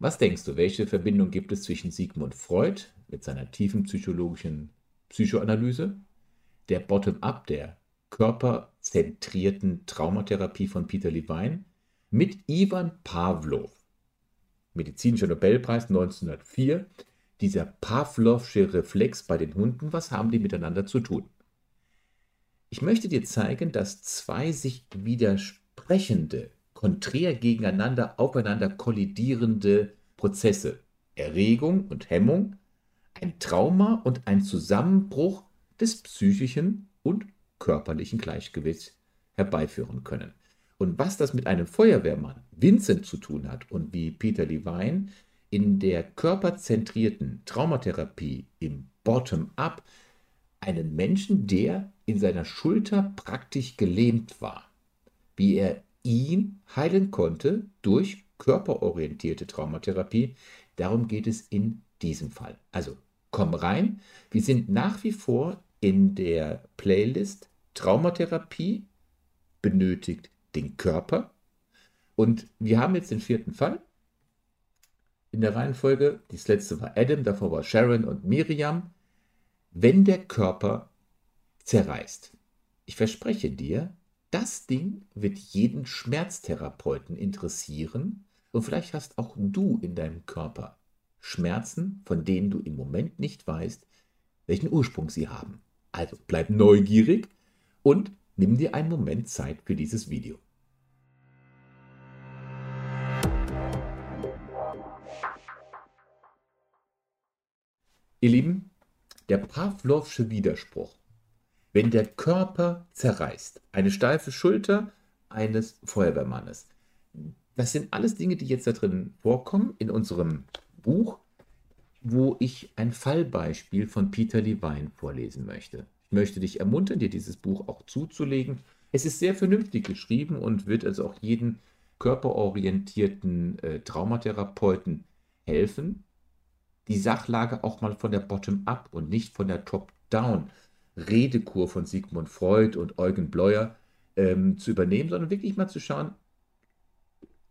Was denkst du, welche Verbindung gibt es zwischen Sigmund Freud mit seiner tiefen psychologischen Psychoanalyse, der Bottom-up, der körperzentrierten Traumatherapie von Peter Levine, mit Ivan Pavlov, medizinischer Nobelpreis 1904, dieser Pavlovsche Reflex bei den Hunden, was haben die miteinander zu tun? Ich möchte dir zeigen, dass zwei sich widersprechende, konträr gegeneinander, aufeinander kollidierende Prozesse, Erregung und Hemmung, ein Trauma und ein Zusammenbruch des psychischen und körperlichen Gleichgewichts herbeiführen können. Und was das mit einem Feuerwehrmann Vincent zu tun hat und wie Peter Levine in der körperzentrierten Traumatherapie im Bottom-up einen Menschen, der in seiner Schulter praktisch gelähmt war, wie er ihn heilen konnte durch körperorientierte Traumatherapie. Darum geht es in diesem Fall. Also komm rein. Wir sind nach wie vor in der Playlist Traumatherapie benötigt den Körper. Und wir haben jetzt den vierten Fall in der Reihenfolge. Das letzte war Adam, davor war Sharon und Miriam. Wenn der Körper zerreißt. Ich verspreche dir, das Ding wird jeden Schmerztherapeuten interessieren und vielleicht hast auch du in deinem Körper Schmerzen, von denen du im Moment nicht weißt, welchen Ursprung sie haben. Also bleib neugierig und nimm dir einen Moment Zeit für dieses Video. Ihr Lieben, der Pavlovsche Widerspruch. Wenn der Körper zerreißt, eine steife Schulter eines Feuerwehrmannes, das sind alles Dinge, die jetzt da drin vorkommen in unserem Buch, wo ich ein Fallbeispiel von Peter Levine vorlesen möchte. Ich möchte dich ermuntern, dir dieses Buch auch zuzulegen. Es ist sehr vernünftig geschrieben und wird also auch jeden körperorientierten äh, Traumatherapeuten helfen, die Sachlage auch mal von der Bottom-up und nicht von der Top-down Redekur von Sigmund Freud und Eugen Bleuer ähm, zu übernehmen, sondern wirklich mal zu schauen,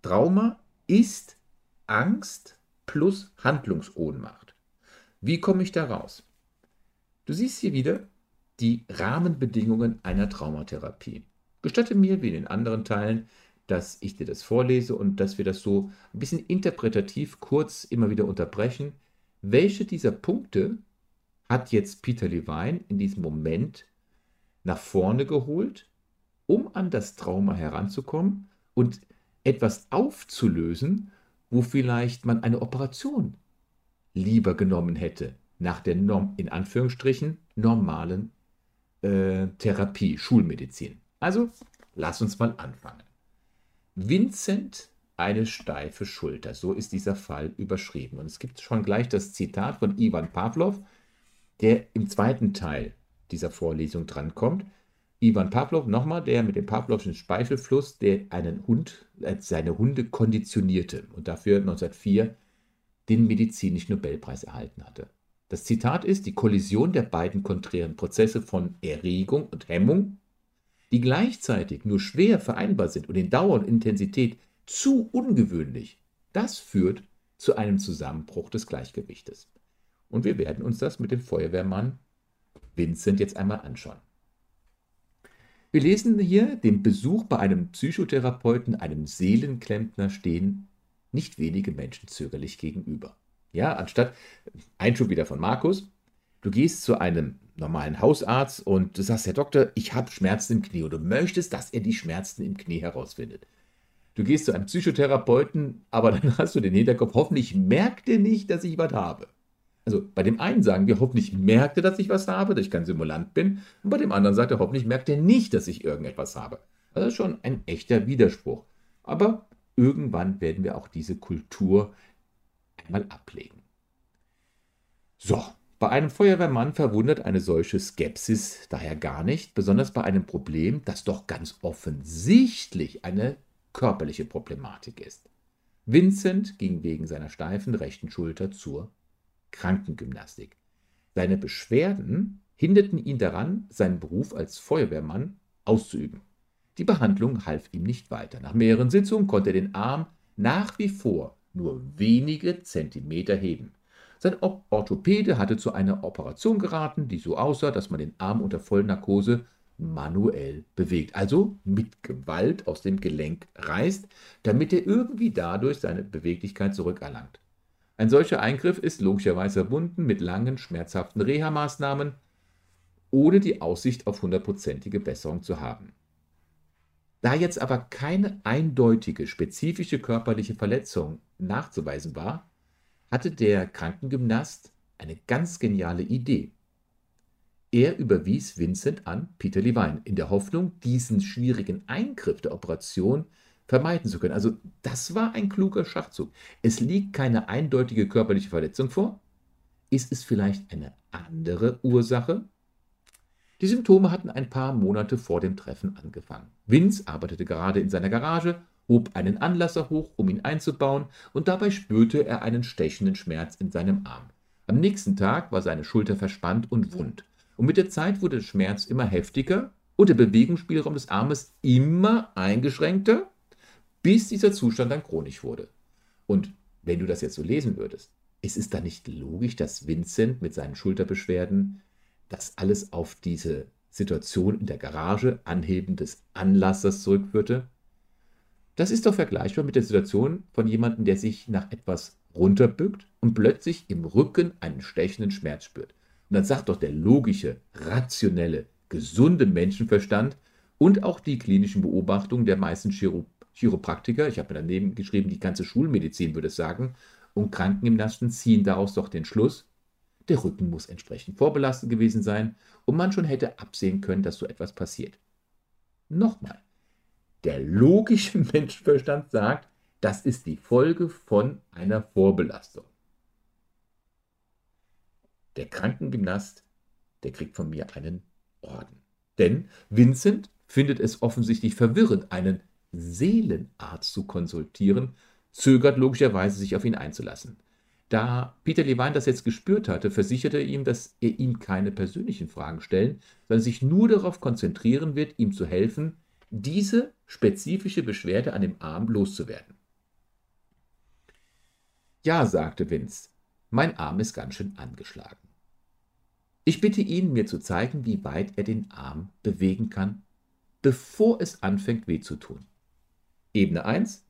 Trauma ist Angst plus Handlungsohnmacht. Wie komme ich da raus? Du siehst hier wieder die Rahmenbedingungen einer Traumatherapie. Gestatte mir, wie in den anderen Teilen, dass ich dir das vorlese und dass wir das so ein bisschen interpretativ kurz immer wieder unterbrechen, welche dieser Punkte hat jetzt Peter Levine in diesem Moment nach vorne geholt, um an das Trauma heranzukommen und etwas aufzulösen, wo vielleicht man eine Operation lieber genommen hätte, nach der Norm, in Anführungsstrichen normalen äh, Therapie, Schulmedizin. Also, lass uns mal anfangen. Vincent eine steife Schulter. So ist dieser Fall überschrieben. Und es gibt schon gleich das Zitat von Ivan Pavlov, der im zweiten Teil dieser Vorlesung drankommt. Ivan Pavlov, nochmal, der mit dem Pavlovschen Speichelfluss, der einen Hund, äh, seine Hunde konditionierte und dafür 1904 den medizinischen Nobelpreis erhalten hatte. Das Zitat ist, die Kollision der beiden konträren Prozesse von Erregung und Hemmung, die gleichzeitig nur schwer vereinbar sind und in Dauer und Intensität zu ungewöhnlich, das führt zu einem Zusammenbruch des Gleichgewichtes. Und wir werden uns das mit dem Feuerwehrmann Vincent jetzt einmal anschauen. Wir lesen hier den Besuch bei einem Psychotherapeuten, einem Seelenklempner stehen nicht wenige Menschen zögerlich gegenüber. Ja, anstatt Einschub wieder von Markus, du gehst zu einem normalen Hausarzt und du sagst, Herr Doktor, ich habe Schmerzen im Knie und du möchtest, dass er die Schmerzen im Knie herausfindet. Du gehst zu einem Psychotherapeuten, aber dann hast du den Hinterkopf, hoffentlich merkt er nicht, dass ich was habe. Also bei dem einen sagen wir, hoffentlich merkt er, dass ich was habe, dass ich kein Simulant bin. Und bei dem anderen sagt er, hoffentlich merkt er nicht, dass ich irgendetwas habe. Das ist schon ein echter Widerspruch. Aber irgendwann werden wir auch diese Kultur einmal ablegen. So, bei einem Feuerwehrmann verwundert eine solche Skepsis daher gar nicht, besonders bei einem Problem, das doch ganz offensichtlich eine körperliche Problematik ist. Vincent ging wegen seiner steifen rechten Schulter zur Krankengymnastik. Seine Beschwerden hinderten ihn daran, seinen Beruf als Feuerwehrmann auszuüben. Die Behandlung half ihm nicht weiter. Nach mehreren Sitzungen konnte er den Arm nach wie vor nur wenige Zentimeter heben. Sein Orthopäde hatte zu einer Operation geraten, die so aussah, dass man den Arm unter Vollnarkose manuell bewegt, also mit Gewalt aus dem Gelenk reißt, damit er irgendwie dadurch seine Beweglichkeit zurückerlangt. Ein solcher Eingriff ist logischerweise verbunden mit langen, schmerzhaften Reha-Maßnahmen, ohne die Aussicht auf hundertprozentige Besserung zu haben. Da jetzt aber keine eindeutige, spezifische körperliche Verletzung nachzuweisen war, hatte der Krankengymnast eine ganz geniale Idee. Er überwies Vincent an Peter Levine in der Hoffnung, diesen schwierigen Eingriff der Operation vermeiden zu können. Also das war ein kluger Schachzug. Es liegt keine eindeutige körperliche Verletzung vor. Ist es vielleicht eine andere Ursache? Die Symptome hatten ein paar Monate vor dem Treffen angefangen. Vince arbeitete gerade in seiner Garage, hob einen Anlasser hoch, um ihn einzubauen, und dabei spürte er einen stechenden Schmerz in seinem Arm. Am nächsten Tag war seine Schulter verspannt und wund, und mit der Zeit wurde der Schmerz immer heftiger und der Bewegungsspielraum des Armes immer eingeschränkter, bis dieser Zustand dann chronisch wurde. Und wenn du das jetzt so lesen würdest, ist es dann nicht logisch, dass Vincent mit seinen Schulterbeschwerden das alles auf diese Situation in der Garage, Anheben des Anlassers zurückführte? Das ist doch vergleichbar mit der Situation von jemandem, der sich nach etwas runterbückt und plötzlich im Rücken einen stechenden Schmerz spürt. Und dann sagt doch der logische, rationelle, gesunde Menschenverstand und auch die klinischen Beobachtungen der meisten Chiro Chiropraktiker, ich habe mir daneben geschrieben, die ganze Schulmedizin würde es sagen, und Krankengymnasten ziehen daraus doch den Schluss, der Rücken muss entsprechend vorbelastet gewesen sein und man schon hätte absehen können, dass so etwas passiert. Nochmal, der logische Menschenverstand sagt, das ist die Folge von einer Vorbelastung. Der Krankengymnast, der kriegt von mir einen Orden. Denn Vincent findet es offensichtlich verwirrend, einen Seelenarzt zu konsultieren, zögert logischerweise sich auf ihn einzulassen. Da Peter Levine das jetzt gespürt hatte, versicherte er ihm, dass er ihm keine persönlichen Fragen stellen, sondern sich nur darauf konzentrieren wird, ihm zu helfen, diese spezifische Beschwerde an dem Arm loszuwerden. Ja, sagte Vince, mein Arm ist ganz schön angeschlagen. Ich bitte ihn, mir zu zeigen, wie weit er den Arm bewegen kann, bevor es anfängt weh zu tun. Ebene 1,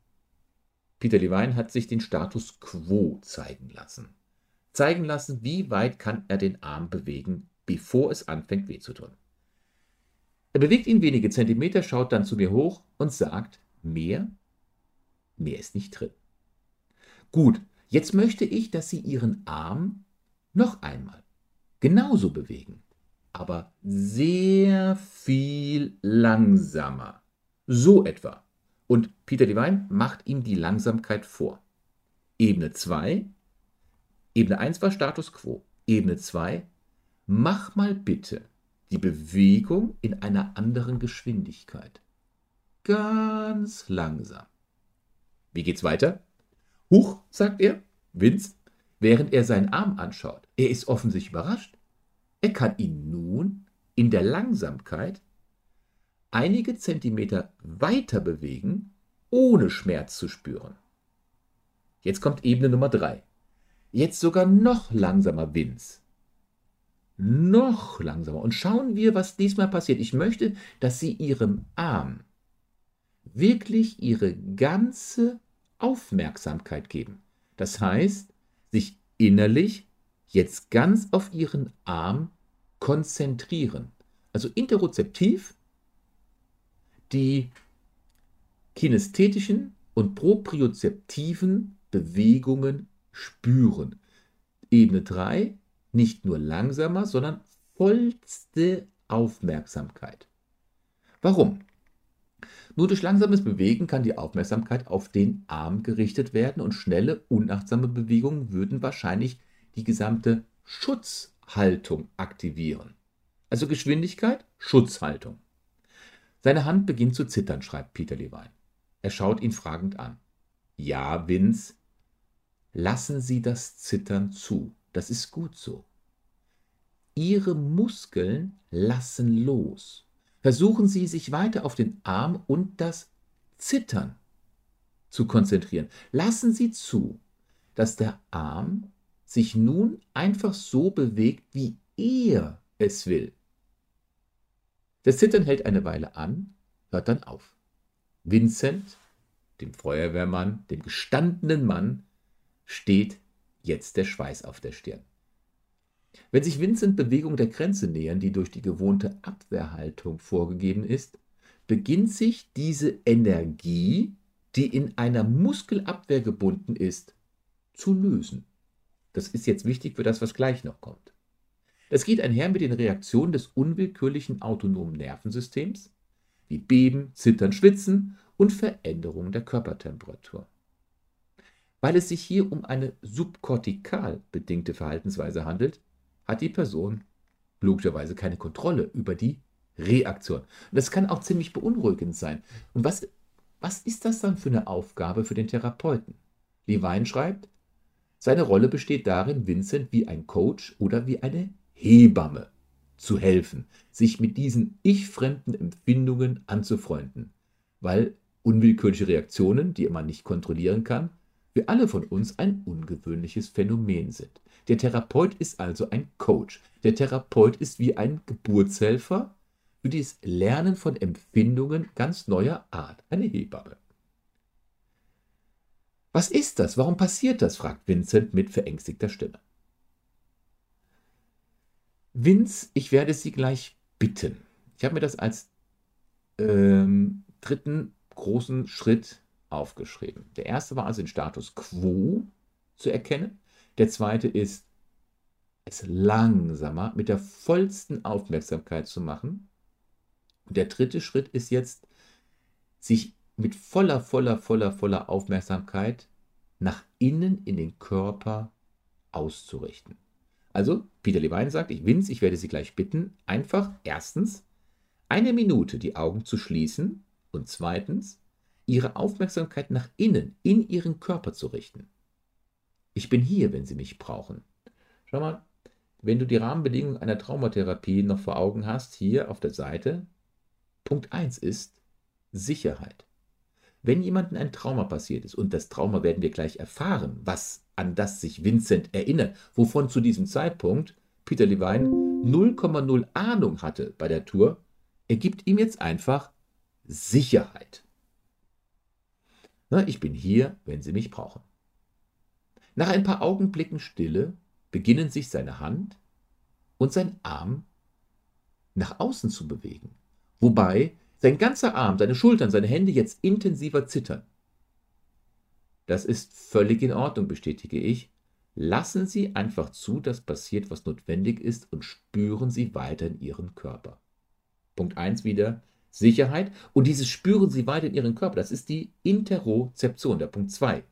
Peter Levine hat sich den Status quo zeigen lassen. Zeigen lassen, wie weit kann er den Arm bewegen, bevor es anfängt weh zu tun. Er bewegt ihn wenige Zentimeter, schaut dann zu mir hoch und sagt, mehr? Mehr ist nicht drin. Gut, jetzt möchte ich, dass Sie Ihren Arm noch einmal genauso bewegen, aber sehr viel langsamer. So etwa. Und Peter Levine macht ihm die Langsamkeit vor. Ebene 2, Ebene 1 war Status quo. Ebene 2, mach mal bitte die Bewegung in einer anderen Geschwindigkeit. Ganz langsam. Wie geht's weiter? Huch, sagt er, Vince, während er seinen Arm anschaut. Er ist offensichtlich überrascht. Er kann ihn nun in der Langsamkeit einige Zentimeter weiter bewegen, ohne Schmerz zu spüren. Jetzt kommt Ebene Nummer 3. Jetzt sogar noch langsamer Vince. Noch langsamer. Und schauen wir, was diesmal passiert. Ich möchte, dass Sie Ihrem Arm wirklich Ihre ganze Aufmerksamkeit geben. Das heißt, sich innerlich jetzt ganz auf Ihren Arm konzentrieren. Also interozeptiv die kinästhetischen und propriozeptiven Bewegungen spüren. Ebene 3, nicht nur langsamer, sondern vollste Aufmerksamkeit. Warum? Nur durch langsames Bewegen kann die Aufmerksamkeit auf den Arm gerichtet werden und schnelle, unachtsame Bewegungen würden wahrscheinlich die gesamte Schutzhaltung aktivieren. Also Geschwindigkeit, Schutzhaltung. Seine Hand beginnt zu zittern, schreibt Peter Levine. Er schaut ihn fragend an. Ja, Vince, lassen Sie das Zittern zu. Das ist gut so. Ihre Muskeln lassen los. Versuchen Sie sich weiter auf den Arm und das Zittern zu konzentrieren. Lassen Sie zu, dass der Arm sich nun einfach so bewegt, wie er es will. Das Zittern hält eine Weile an, hört dann auf. Vincent, dem Feuerwehrmann, dem gestandenen Mann, steht jetzt der Schweiß auf der Stirn. Wenn sich Vincent Bewegung der Grenze nähern, die durch die gewohnte Abwehrhaltung vorgegeben ist, beginnt sich diese Energie, die in einer Muskelabwehr gebunden ist, zu lösen. Das ist jetzt wichtig für das, was gleich noch kommt. Das geht einher mit den Reaktionen des unwillkürlichen autonomen Nervensystems, wie Beben, Zittern, Schwitzen und Veränderungen der Körpertemperatur. Weil es sich hier um eine subkortikal bedingte Verhaltensweise handelt, hat die Person logischerweise keine Kontrolle über die Reaktion. Und das kann auch ziemlich beunruhigend sein. Und was, was ist das dann für eine Aufgabe für den Therapeuten? Levine schreibt, seine Rolle besteht darin, Vincent wie ein Coach oder wie eine Hebamme zu helfen, sich mit diesen ich-fremden Empfindungen anzufreunden, weil unwillkürliche Reaktionen, die man nicht kontrollieren kann, für alle von uns ein ungewöhnliches Phänomen sind. Der Therapeut ist also ein Coach. Der Therapeut ist wie ein Geburtshelfer für das Lernen von Empfindungen ganz neuer Art, eine Hebamme. Was ist das? Warum passiert das? fragt Vincent mit verängstigter Stimme. Vince, ich werde Sie gleich bitten. Ich habe mir das als ähm, dritten großen Schritt aufgeschrieben. Der erste war also den Status quo zu erkennen. Der zweite ist, es langsamer mit der vollsten Aufmerksamkeit zu machen. Und der dritte Schritt ist jetzt, sich mit voller, voller, voller, voller Aufmerksamkeit nach innen in den Körper auszurichten. Also, Peter Levine sagt, ich Vince, ich werde Sie gleich bitten, einfach erstens eine Minute die Augen zu schließen und zweitens Ihre Aufmerksamkeit nach innen, in Ihren Körper zu richten. Ich bin hier, wenn Sie mich brauchen. Schau mal, wenn du die Rahmenbedingungen einer Traumatherapie noch vor Augen hast, hier auf der Seite, Punkt 1 ist Sicherheit. Wenn jemandem ein Trauma passiert ist, und das Trauma werden wir gleich erfahren, was an das sich Vincent erinnert, wovon zu diesem Zeitpunkt Peter Levine 0,0 Ahnung hatte bei der Tour, er gibt ihm jetzt einfach Sicherheit. Na, ich bin hier, wenn Sie mich brauchen. Nach ein paar Augenblicken Stille beginnen sich seine Hand und sein Arm nach außen zu bewegen, wobei sein ganzer Arm, seine Schultern, seine Hände jetzt intensiver zittern. Das ist völlig in Ordnung, bestätige ich. Lassen Sie einfach zu, dass passiert, was notwendig ist und spüren Sie weiter in Ihren Körper. Punkt 1 wieder Sicherheit und dieses spüren Sie weiter in Ihren Körper. Das ist die Interozeption, der Punkt 2.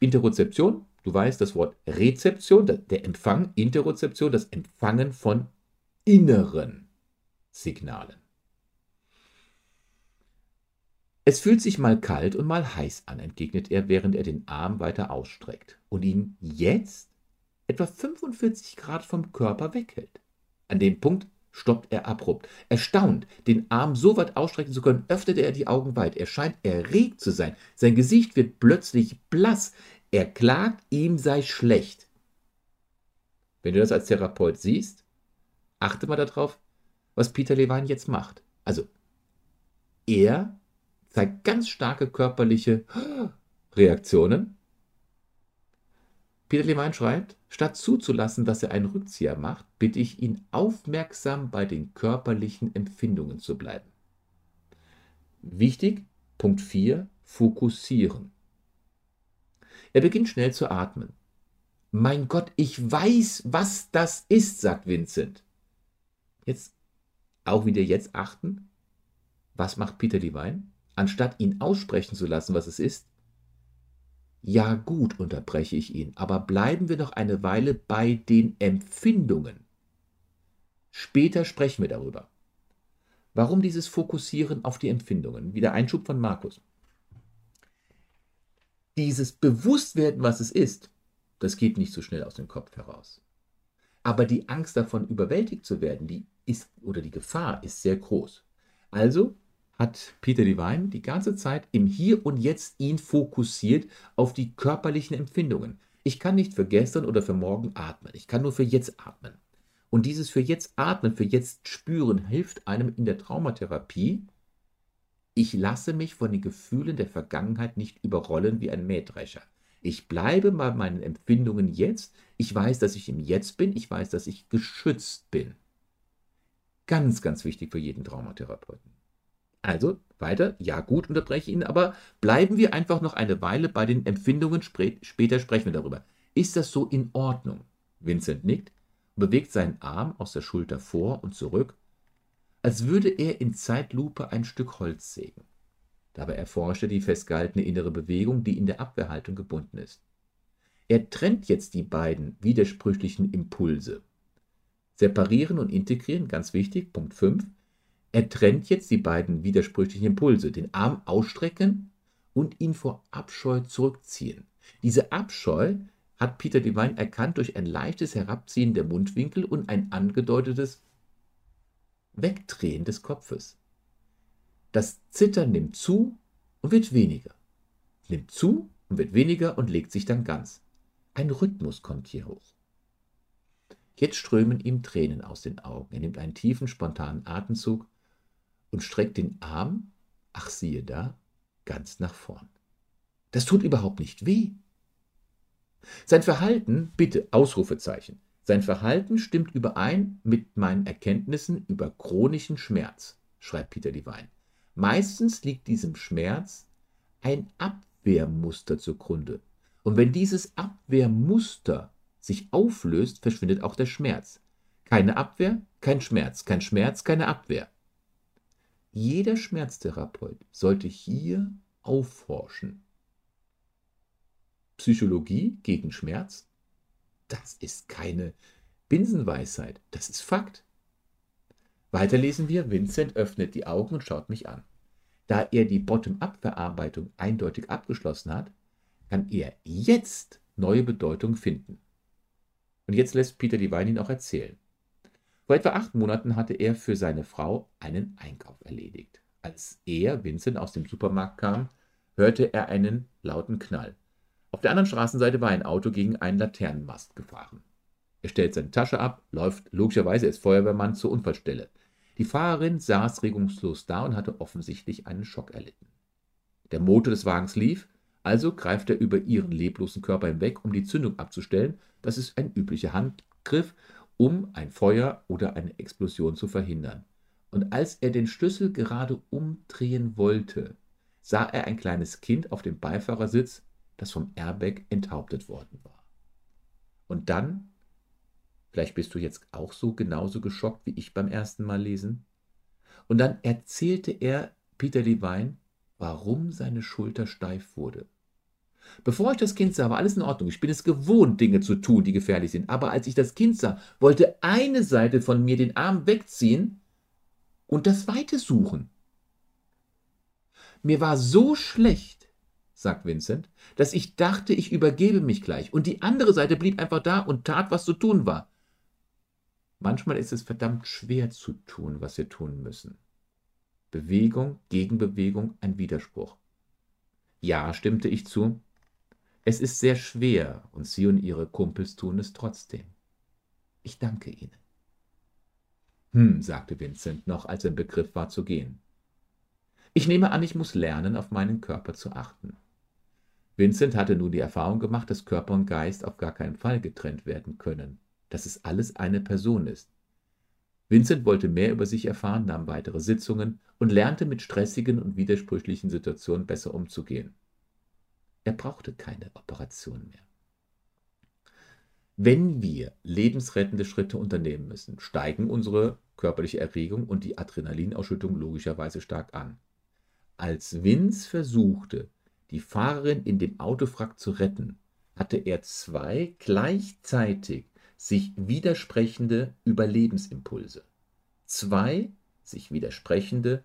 Interozeption, du weißt das Wort Rezeption, der Empfang, Interozeption, das Empfangen von inneren Signalen. Es fühlt sich mal kalt und mal heiß an, entgegnet er, während er den Arm weiter ausstreckt und ihn jetzt etwa 45 Grad vom Körper weghält. An dem Punkt stoppt er abrupt. Erstaunt, den Arm so weit ausstrecken zu können, öffnet er die Augen weit. Er scheint erregt zu sein. Sein Gesicht wird plötzlich blass. Er klagt, ihm sei schlecht. Wenn du das als Therapeut siehst, achte mal darauf, was Peter Levine jetzt macht. Also, er zeigt ganz starke körperliche Reaktionen. Peter Levine schreibt, statt zuzulassen, dass er einen Rückzieher macht, bitte ich ihn aufmerksam bei den körperlichen Empfindungen zu bleiben. Wichtig, Punkt 4, fokussieren. Er beginnt schnell zu atmen. Mein Gott, ich weiß, was das ist, sagt Vincent. Jetzt auch wieder jetzt achten. Was macht Peter Levine? Anstatt ihn aussprechen zu lassen, was es ist? Ja gut, unterbreche ich ihn, aber bleiben wir noch eine Weile bei den Empfindungen. Später sprechen wir darüber. Warum dieses Fokussieren auf die Empfindungen? Wieder Einschub von Markus. Dieses Bewusstwerden, was es ist, das geht nicht so schnell aus dem Kopf heraus. Aber die Angst davon überwältigt zu werden, die ist oder die Gefahr ist sehr groß. Also hat Peter Devine die ganze Zeit im Hier und Jetzt ihn fokussiert auf die körperlichen Empfindungen. Ich kann nicht für gestern oder für morgen atmen. Ich kann nur für jetzt atmen. Und dieses für jetzt atmen, für jetzt spüren, hilft einem in der Traumatherapie. Ich lasse mich von den Gefühlen der Vergangenheit nicht überrollen wie ein Mähdrescher. Ich bleibe bei meinen Empfindungen jetzt. Ich weiß, dass ich im Jetzt bin. Ich weiß, dass ich geschützt bin. Ganz, ganz wichtig für jeden Traumatherapeuten. Also weiter, ja gut, unterbreche ihn, aber bleiben wir einfach noch eine Weile bei den Empfindungen, später sprechen wir darüber. Ist das so in Ordnung? Vincent nickt bewegt seinen Arm aus der Schulter vor und zurück, als würde er in Zeitlupe ein Stück Holz sägen. Dabei erforscht er die festgehaltene innere Bewegung, die in der Abwehrhaltung gebunden ist. Er trennt jetzt die beiden widersprüchlichen Impulse. Separieren und integrieren, ganz wichtig, Punkt 5, er trennt jetzt die beiden widersprüchlichen Impulse, den Arm ausstrecken und ihn vor Abscheu zurückziehen. Diese Abscheu hat Peter Devine erkannt durch ein leichtes Herabziehen der Mundwinkel und ein angedeutetes Wegdrehen des Kopfes. Das Zittern nimmt zu und wird weniger, nimmt zu und wird weniger und legt sich dann ganz. Ein Rhythmus kommt hier hoch. Jetzt strömen ihm Tränen aus den Augen. Er nimmt einen tiefen, spontanen Atemzug und streckt den Arm, ach siehe da, ganz nach vorn. Das tut überhaupt nicht weh. Sein Verhalten, bitte Ausrufezeichen, sein Verhalten stimmt überein mit meinen Erkenntnissen über chronischen Schmerz, schreibt Peter Devine. Meistens liegt diesem Schmerz ein Abwehrmuster zugrunde. Und wenn dieses Abwehrmuster sich auflöst, verschwindet auch der Schmerz. Keine Abwehr, kein Schmerz, kein Schmerz, keine Abwehr. Jeder Schmerztherapeut sollte hier aufforschen. Psychologie gegen Schmerz? Das ist keine Binsenweisheit, das ist Fakt. Weiter lesen wir, Vincent öffnet die Augen und schaut mich an. Da er die Bottom-up-Verarbeitung eindeutig abgeschlossen hat, kann er jetzt neue Bedeutung finden. Und jetzt lässt Peter die Wein ihn auch erzählen. Vor etwa acht Monaten hatte er für seine Frau einen Einkauf erledigt. Als er, Vincent, aus dem Supermarkt kam, hörte er einen lauten Knall. Auf der anderen Straßenseite war ein Auto gegen einen Laternenmast gefahren. Er stellt seine Tasche ab, läuft logischerweise als Feuerwehrmann zur Unfallstelle. Die Fahrerin saß regungslos da und hatte offensichtlich einen Schock erlitten. Der Motor des Wagens lief, also greift er über ihren leblosen Körper hinweg, um die Zündung abzustellen. Das ist ein üblicher Handgriff um ein Feuer oder eine Explosion zu verhindern. Und als er den Schlüssel gerade umdrehen wollte, sah er ein kleines Kind auf dem Beifahrersitz, das vom Airbag enthauptet worden war. Und dann, vielleicht bist du jetzt auch so genauso geschockt wie ich beim ersten Mal lesen, und dann erzählte er Peter Levine, warum seine Schulter steif wurde. Bevor ich das Kind sah, war alles in Ordnung. Ich bin es gewohnt, Dinge zu tun, die gefährlich sind. Aber als ich das Kind sah, wollte eine Seite von mir den Arm wegziehen und das Weite suchen. Mir war so schlecht, sagt Vincent, dass ich dachte, ich übergebe mich gleich. Und die andere Seite blieb einfach da und tat, was zu tun war. Manchmal ist es verdammt schwer zu tun, was wir tun müssen. Bewegung, Gegenbewegung, ein Widerspruch. Ja, stimmte ich zu, es ist sehr schwer und Sie und Ihre Kumpels tun es trotzdem. Ich danke Ihnen. Hm, sagte Vincent noch, als er im Begriff war zu gehen. Ich nehme an, ich muss lernen, auf meinen Körper zu achten. Vincent hatte nun die Erfahrung gemacht, dass Körper und Geist auf gar keinen Fall getrennt werden können, dass es alles eine Person ist. Vincent wollte mehr über sich erfahren, nahm weitere Sitzungen und lernte mit stressigen und widersprüchlichen Situationen besser umzugehen. Er brauchte keine Operation mehr. Wenn wir lebensrettende Schritte unternehmen müssen, steigen unsere körperliche Erregung und die Adrenalinausschüttung logischerweise stark an. Als Vince versuchte, die Fahrerin in dem Autofrack zu retten, hatte er zwei gleichzeitig sich widersprechende Überlebensimpulse. Zwei sich widersprechende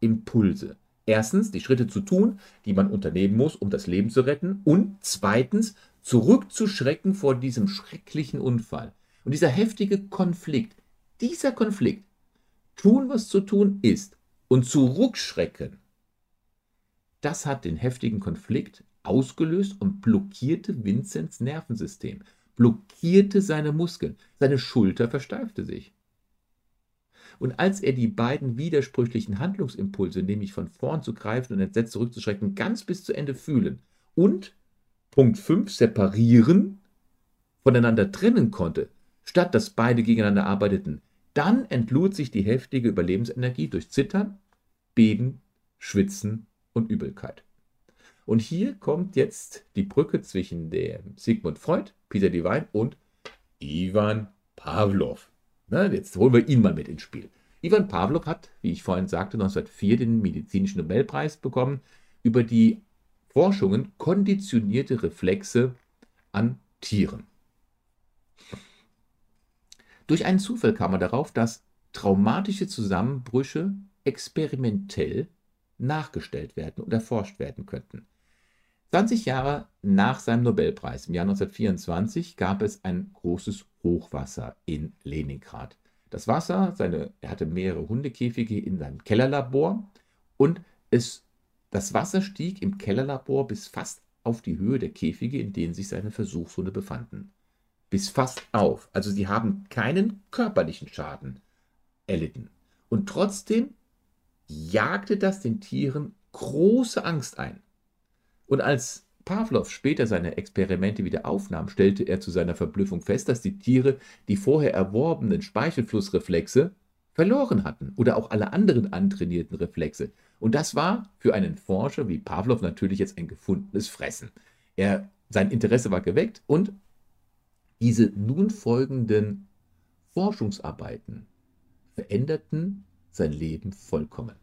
Impulse. Erstens, die Schritte zu tun, die man unternehmen muss, um das Leben zu retten. Und zweitens, zurückzuschrecken vor diesem schrecklichen Unfall. Und dieser heftige Konflikt, dieser Konflikt, tun, was zu tun ist, und zurückschrecken. Das hat den heftigen Konflikt ausgelöst und blockierte Vincents Nervensystem, blockierte seine Muskeln, seine Schulter versteifte sich. Und als er die beiden widersprüchlichen Handlungsimpulse, nämlich von vorn zu greifen und entsetzt zurückzuschrecken, ganz bis zu Ende fühlen und Punkt 5 separieren, voneinander trennen konnte, statt dass beide gegeneinander arbeiteten, dann entlud sich die heftige Überlebensenergie durch Zittern, Beben, Schwitzen und Übelkeit. Und hier kommt jetzt die Brücke zwischen dem Sigmund Freud, Peter Devine und Ivan Pavlov. Na, jetzt holen wir ihn mal mit ins Spiel. Ivan Pavlov hat, wie ich vorhin sagte, 1904 den medizinischen Nobelpreis bekommen über die Forschungen konditionierte Reflexe an Tieren. Durch einen Zufall kam er darauf, dass traumatische Zusammenbrüche experimentell nachgestellt werden und erforscht werden könnten. 20 Jahre nach seinem Nobelpreis im Jahr 1924 gab es ein großes Hochwasser in Leningrad. Das Wasser, seine, er hatte mehrere Hundekäfige in seinem Kellerlabor und es, das Wasser stieg im Kellerlabor bis fast auf die Höhe der Käfige, in denen sich seine Versuchshunde befanden bis fast auf. Also sie haben keinen körperlichen Schaden erlitten. Und trotzdem jagte das den Tieren große Angst ein. Und als Pavlov später seine Experimente wieder aufnahm, stellte er zu seiner Verblüffung fest, dass die Tiere die vorher erworbenen Speichelflussreflexe verloren hatten oder auch alle anderen antrainierten Reflexe. Und das war für einen Forscher wie Pavlov natürlich jetzt ein gefundenes Fressen. Er, sein Interesse war geweckt und diese nun folgenden Forschungsarbeiten veränderten sein Leben vollkommen.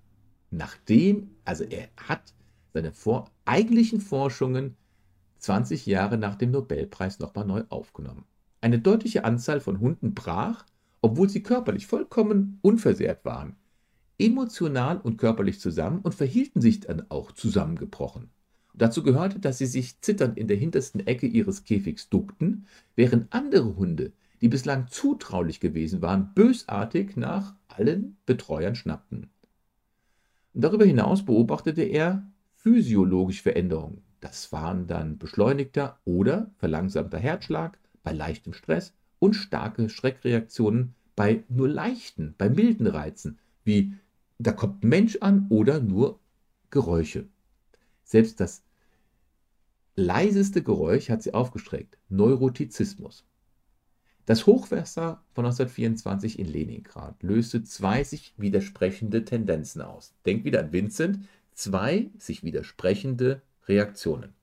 Nachdem, also er hat seine vor, eigentlichen Forschungen 20 Jahre nach dem Nobelpreis nochmal neu aufgenommen. Eine deutliche Anzahl von Hunden brach, obwohl sie körperlich vollkommen unversehrt waren, emotional und körperlich zusammen und verhielten sich dann auch zusammengebrochen. Dazu gehörte, dass sie sich zitternd in der hintersten Ecke ihres Käfigs duckten, während andere Hunde, die bislang zutraulich gewesen waren, bösartig nach allen Betreuern schnappten. Darüber hinaus beobachtete er physiologische Veränderungen. Das waren dann beschleunigter oder verlangsamter Herzschlag bei leichtem Stress und starke Schreckreaktionen bei nur leichten, bei milden Reizen, wie da kommt ein Mensch an oder nur Geräusche. Selbst das leiseste Geräusch hat sie aufgestreckt. Neurotizismus. Das Hochwasser von 1924 in Leningrad löste zwei sich widersprechende Tendenzen aus. Denk wieder an Vincent. Zwei sich widersprechende Reaktionen.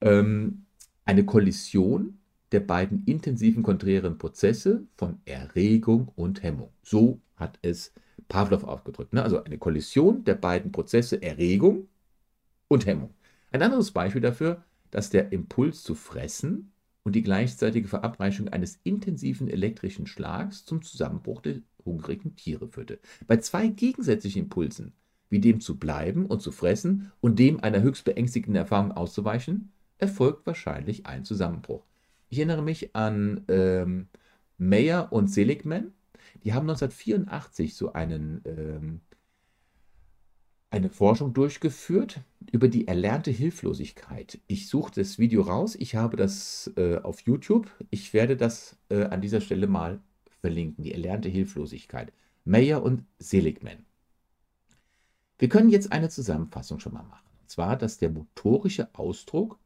Ähm, eine Kollision der beiden intensiven konträren Prozesse von Erregung und Hemmung. So hat es Pavlov aufgedrückt. Ne? Also eine Kollision der beiden Prozesse Erregung und Hemmung. Ein anderes Beispiel dafür, dass der Impuls zu fressen und die gleichzeitige Verabreichung eines intensiven elektrischen Schlags zum Zusammenbruch der hungrigen Tiere führte. Bei zwei gegensätzlichen Impulsen, wie dem zu bleiben und zu fressen und dem einer höchst beängstigenden Erfahrung auszuweichen, erfolgt wahrscheinlich ein Zusammenbruch. Ich erinnere mich an ähm, Mayer und Seligman. Die haben 1984 so einen ähm, eine Forschung durchgeführt über die erlernte Hilflosigkeit. Ich suche das Video raus. Ich habe das äh, auf YouTube. Ich werde das äh, an dieser Stelle mal verlinken. Die erlernte Hilflosigkeit. Mayer und Seligman. Wir können jetzt eine Zusammenfassung schon mal machen. Und zwar, dass der motorische Ausdruck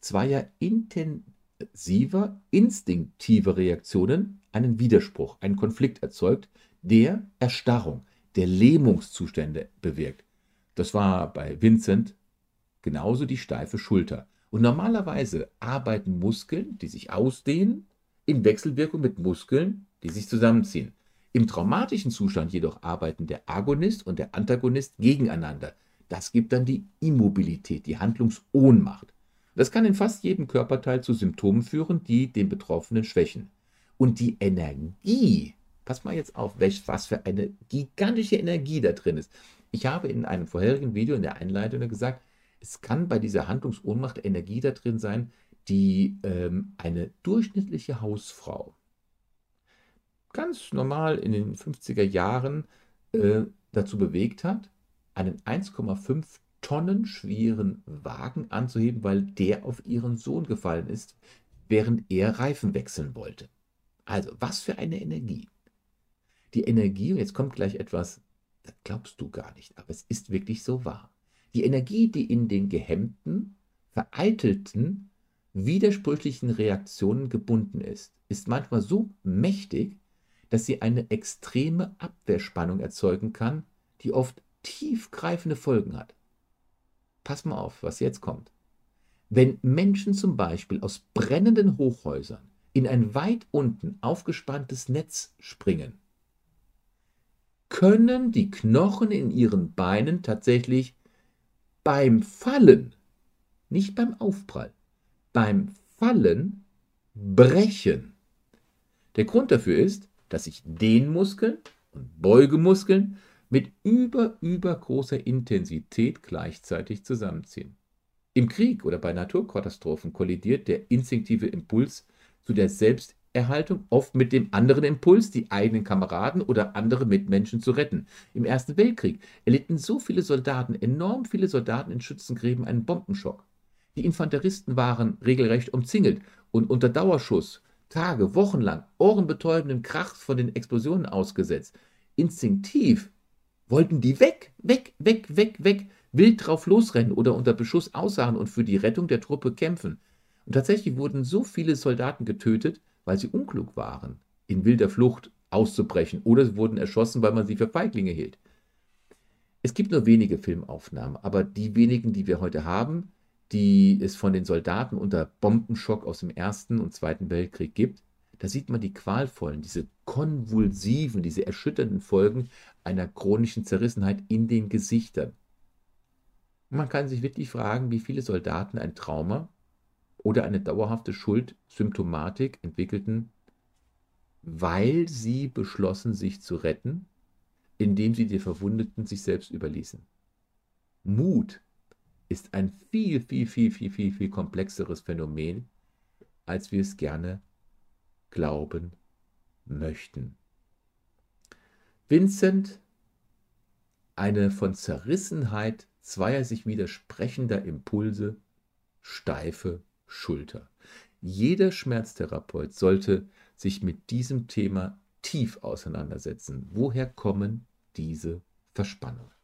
zweier intensiver, instinktiver Reaktionen einen Widerspruch, einen Konflikt erzeugt, der Erstarrung, der Lähmungszustände bewirkt. Das war bei Vincent genauso die steife Schulter. Und normalerweise arbeiten Muskeln, die sich ausdehnen, in Wechselwirkung mit Muskeln, die sich zusammenziehen. Im traumatischen Zustand jedoch arbeiten der Agonist und der Antagonist gegeneinander. Das gibt dann die Immobilität, die Handlungsohnmacht. Das kann in fast jedem Körperteil zu Symptomen führen, die den Betroffenen schwächen. Und die Energie, pass mal jetzt auf, was für eine gigantische Energie da drin ist. Ich habe in einem vorherigen Video in der Einleitung gesagt, es kann bei dieser Handlungsohnmacht Energie da drin sein, die ähm, eine durchschnittliche Hausfrau ganz normal in den 50er Jahren äh, dazu bewegt hat, einen 1,5 Tonnen schweren Wagen anzuheben, weil der auf ihren Sohn gefallen ist, während er Reifen wechseln wollte. Also, was für eine Energie. Die Energie, und jetzt kommt gleich etwas, das glaubst du gar nicht, aber es ist wirklich so wahr. Die Energie, die in den gehemmten, vereitelten, widersprüchlichen Reaktionen gebunden ist, ist manchmal so mächtig, dass sie eine extreme Abwehrspannung erzeugen kann, die oft tiefgreifende Folgen hat. Pass mal auf, was jetzt kommt. Wenn Menschen zum Beispiel aus brennenden Hochhäusern in ein weit unten aufgespanntes Netz springen, können die Knochen in ihren Beinen tatsächlich beim Fallen, nicht beim Aufprall, beim Fallen brechen. Der Grund dafür ist, dass sich Dehnmuskeln und Beugemuskeln mit über, übergroßer Intensität gleichzeitig zusammenziehen. Im Krieg oder bei Naturkatastrophen kollidiert der instinktive Impuls zu der Selbsterhaltung oft mit dem anderen Impuls, die eigenen Kameraden oder andere Mitmenschen zu retten. Im Ersten Weltkrieg erlitten so viele Soldaten, enorm viele Soldaten in Schützengräben einen Bombenschock. Die Infanteristen waren regelrecht umzingelt und unter Dauerschuss, Tage, Wochen lang, ohrenbetäubenden Krach von den Explosionen ausgesetzt. Instinktiv wollten die weg, weg, weg, weg, weg, wild drauf losrennen oder unter Beschuss aussahen und für die Rettung der Truppe kämpfen. Und tatsächlich wurden so viele Soldaten getötet, weil sie unklug waren, in wilder Flucht auszubrechen oder sie wurden erschossen, weil man sie für Feiglinge hielt. Es gibt nur wenige Filmaufnahmen, aber die wenigen, die wir heute haben, die es von den Soldaten unter Bombenschock aus dem Ersten und Zweiten Weltkrieg gibt, da sieht man die qualvollen, diese konvulsiven, diese erschütternden Folgen einer chronischen Zerrissenheit in den Gesichtern. Man kann sich wirklich fragen, wie viele Soldaten ein Trauma oder eine dauerhafte Schuldsymptomatik entwickelten, weil sie beschlossen, sich zu retten, indem sie die Verwundeten sich selbst überließen. Mut ist ein viel, viel, viel, viel, viel, viel komplexeres Phänomen, als wir es gerne glauben möchten. Vincent, eine von Zerrissenheit zweier sich widersprechender Impulse, steife Schulter. Jeder Schmerztherapeut sollte sich mit diesem Thema tief auseinandersetzen. Woher kommen diese Verspannungen?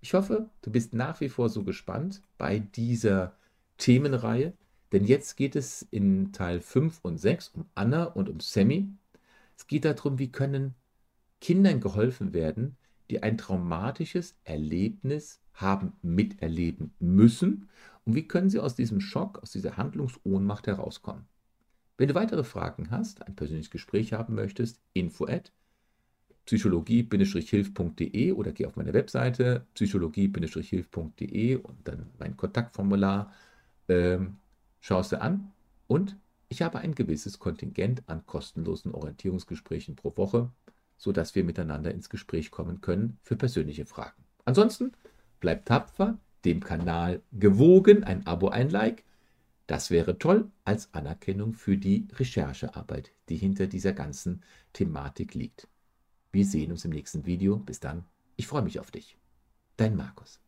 Ich hoffe, du bist nach wie vor so gespannt bei dieser Themenreihe, denn jetzt geht es in Teil 5 und 6 um Anna und um Sammy. Es geht darum, wie können Kindern geholfen werden, die ein traumatisches Erlebnis haben miterleben müssen und wie können sie aus diesem Schock, aus dieser Handlungsohnmacht herauskommen. Wenn du weitere Fragen hast, ein persönliches Gespräch haben möchtest, info at psychologie-hilf.de oder geh auf meine Webseite psychologie-hilf.de und dann mein Kontaktformular ähm, schaust du an und ich habe ein gewisses Kontingent an kostenlosen Orientierungsgesprächen pro Woche, sodass wir miteinander ins Gespräch kommen können für persönliche Fragen. Ansonsten bleib tapfer, dem Kanal gewogen, ein Abo, ein Like. Das wäre toll als Anerkennung für die Recherchearbeit, die hinter dieser ganzen Thematik liegt. Wir sehen uns im nächsten Video. Bis dann. Ich freue mich auf dich. Dein Markus.